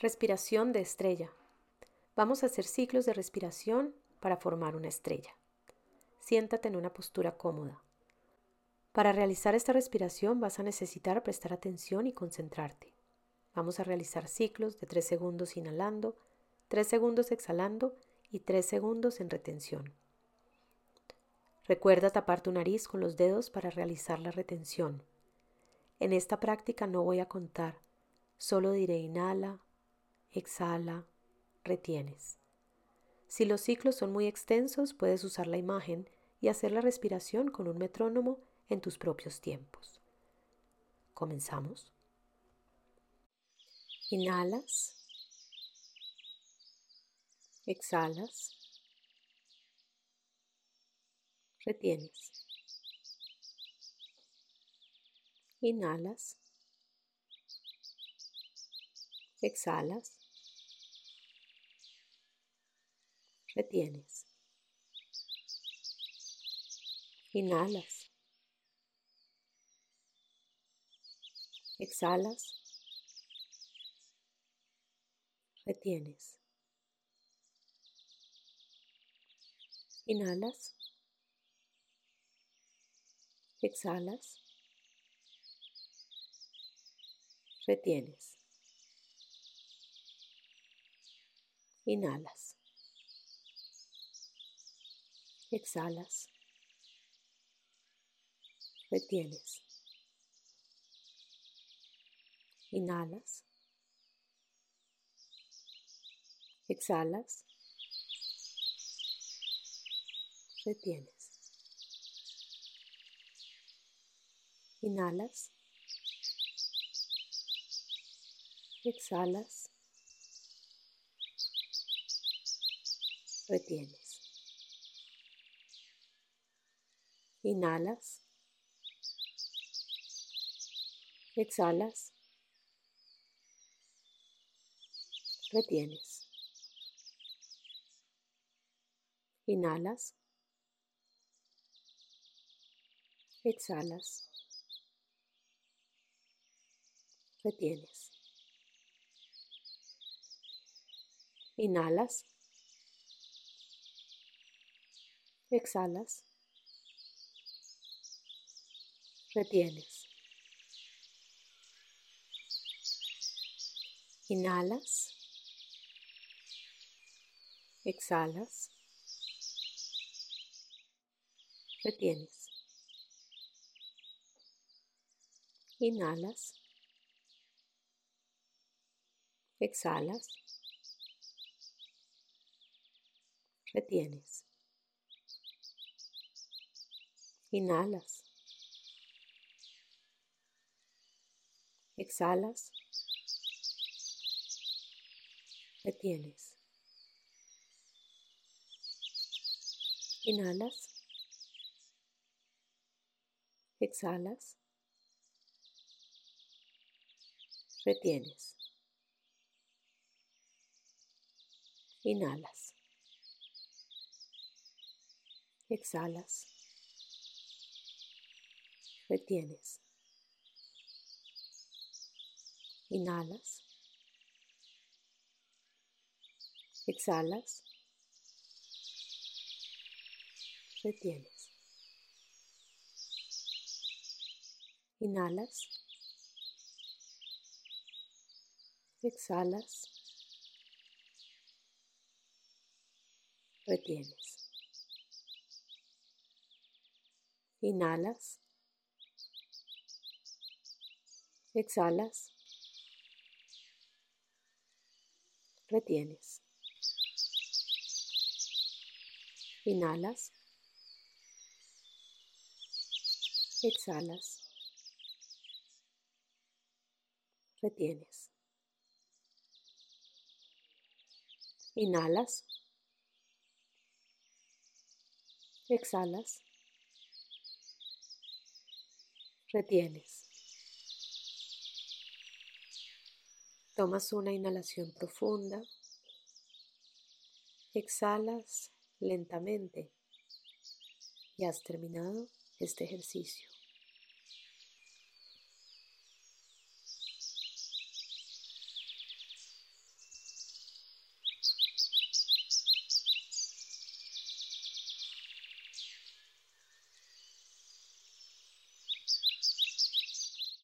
Respiración de estrella. Vamos a hacer ciclos de respiración para formar una estrella. Siéntate en una postura cómoda. Para realizar esta respiración vas a necesitar prestar atención y concentrarte. Vamos a realizar ciclos de 3 segundos inhalando, 3 segundos exhalando y 3 segundos en retención. Recuerda tapar tu nariz con los dedos para realizar la retención. En esta práctica no voy a contar, solo diré inhala, exhala, retienes. Si los ciclos son muy extensos, puedes usar la imagen y hacer la respiración con un metrónomo en tus propios tiempos. Comenzamos. Inhalas. Exhalas. Retienes. Inhalas. Exhalas. Retienes. Inhalas. Exhalas. Retienes. Inhalas. Exhalas. Retienes. Inhalas. Exhalas. Retienes. Inhalas. Exhalas. Retienes. Inhalas. Exhalas. Retienes. Inhalas. Exhalas. Retienes. Inhalas. Exhalas. Retienes. Inhalas. Exhalas retienes. Inhalas, exhalas, retienes. Inhalas, exhalas, retienes. Inhalas, Exhalas. Retienes. Inhalas. Exhalas. Retienes. Inhalas. Exhalas. Retienes. Inhalas. Exhalas. Retienes. Inhalas. Exhalas. Retienes. Inhalas. Exhalas. Retienes. Inhalas. Exhalas. Retienes. Inhalas. Exhalas. Retienes. Tomas una inhalación profunda. Exhalas lentamente y has terminado este ejercicio.